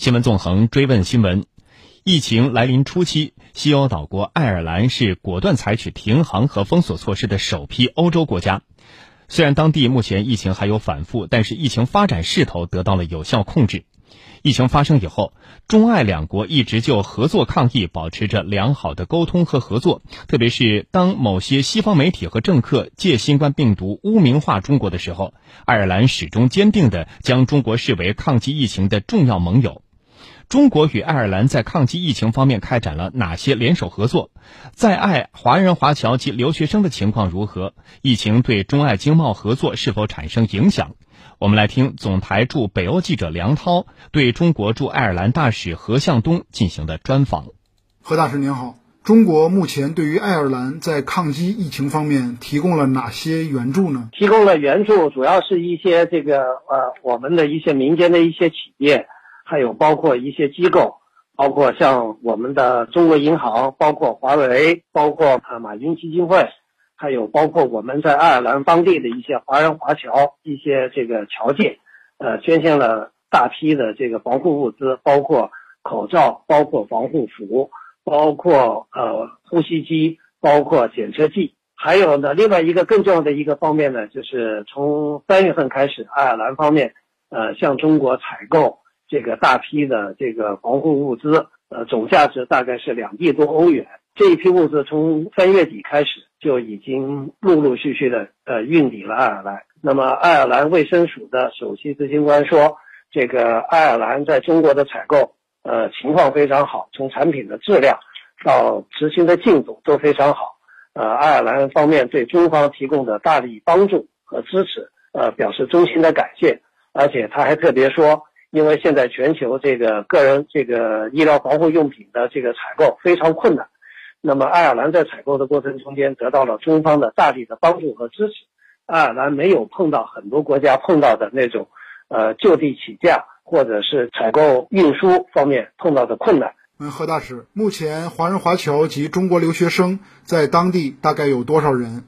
新闻纵横追问新闻：疫情来临初期，西欧岛国爱尔兰是果断采取停航和封锁措施的首批欧洲国家。虽然当地目前疫情还有反复，但是疫情发展势头得到了有效控制。疫情发生以后，中爱两国一直就合作抗疫保持着良好的沟通和合作。特别是当某些西方媒体和政客借新冠病毒污名化中国的时候，爱尔兰始终坚定地将中国视为抗击疫情的重要盟友。中国与爱尔兰在抗击疫情方面开展了哪些联手合作？在爱华人华侨及留学生的情况如何？疫情对中爱经贸合作是否产生影响？我们来听总台驻北欧记者梁涛对中国驻爱尔兰大使何向东进行的专访。何大使您好，中国目前对于爱尔兰在抗击疫情方面提供了哪些援助呢？提供了援助，主要是一些这个呃，我们的一些民间的一些企业。还有包括一些机构，包括像我们的中国银行，包括华为，包括啊马云基金会，还有包括我们在爱尔兰当地的一些华人华侨，一些这个侨界，呃，捐献了大批的这个防护物资，包括口罩，包括防护服，包括呃呼吸机，包括检测剂，还有呢，另外一个更重要的一个方面呢，就是从三月份开始，爱尔兰方面呃向中国采购。这个大批的这个防护物资，呃，总价值大概是两亿多欧元。这一批物资从三月底开始就已经陆陆续续的呃运抵了爱尔兰。那么，爱尔兰卫生署的首席执行官说，这个爱尔兰在中国的采购呃情况非常好，从产品的质量到执行的进度都非常好。呃，爱尔兰方面对中方提供的大力帮助和支持，呃，表示衷心的感谢。而且他还特别说。因为现在全球这个个人这个医疗防护用品的这个采购非常困难，那么爱尔兰在采购的过程中间得到了中方的大力的帮助和支持，爱尔兰没有碰到很多国家碰到的那种，呃就地起价或者是采购运输方面碰到的困难。嗯，何大使，目前华人华侨及中国留学生在当地大概有多少人？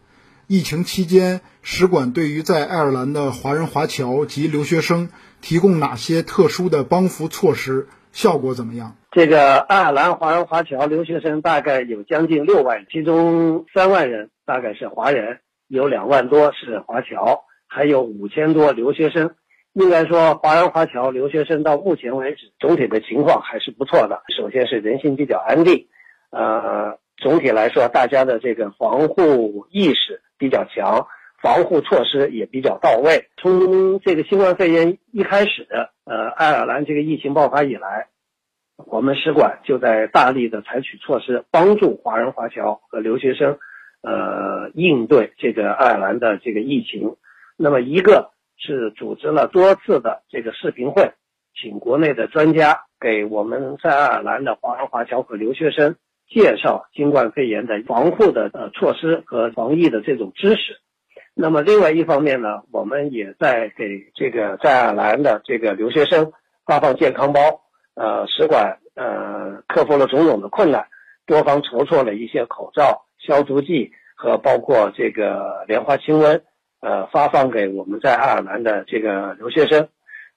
疫情期间，使馆对于在爱尔兰的华人华侨及留学生提供哪些特殊的帮扶措施？效果怎么样？这个爱尔兰华人华侨留学生大概有将近六万，其中三万人大概是华人，有两万多是华侨，还有五千多留学生。应该说，华人华侨留学生到目前为止总体的情况还是不错的。首先是人心比较安定，呃，总体来说大家的这个防护意识。比较强，防护措施也比较到位。从这个新冠肺炎一开始，呃，爱尔兰这个疫情爆发以来，我们使馆就在大力的采取措施，帮助华人华侨和留学生，呃，应对这个爱尔兰的这个疫情。那么，一个是组织了多次的这个视频会，请国内的专家给我们在爱尔兰的华人华侨和留学生。介绍新冠肺炎的防护的呃措施和防疫的这种知识。那么另外一方面呢，我们也在给这个在爱尔兰的这个留学生发放健康包。呃，使馆呃克服了种种的困难，多方筹措了一些口罩、消毒剂和包括这个莲花清瘟，呃，发放给我们在爱尔兰的这个留学生。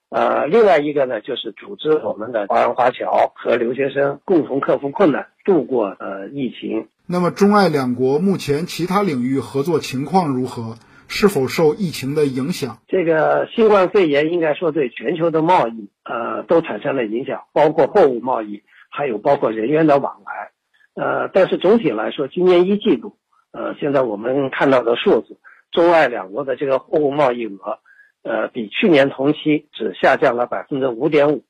呃，另外一个呢，就是组织我们的华人华侨和留学生共同克服困难，度过呃疫情。那么，中爱两国目前其他领域合作情况如何？是否受疫情的影响？这个新冠肺炎应该说对全球的贸易呃都产生了影响，包括货物贸易，还有包括人员的往来。呃，但是总体来说，今年一季度，呃，现在我们看到的数字，中爱两国的这个货物贸易额。呃，比去年同期只下降了百分之五点五，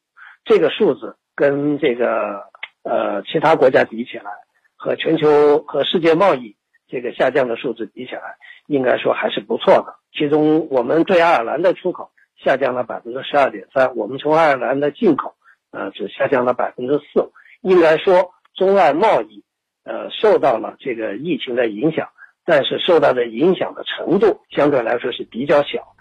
这个数字跟这个呃其他国家比起来，和全球和世界贸易这个下降的数字比起来，应该说还是不错的。其中，我们对爱尔兰的出口下降了百分之十二点三，我们从爱尔兰的进口呃只下降了百分之四。应该说，中外贸易呃受到了这个疫情的影响，但是受到的影响的程度相对来说是比较小。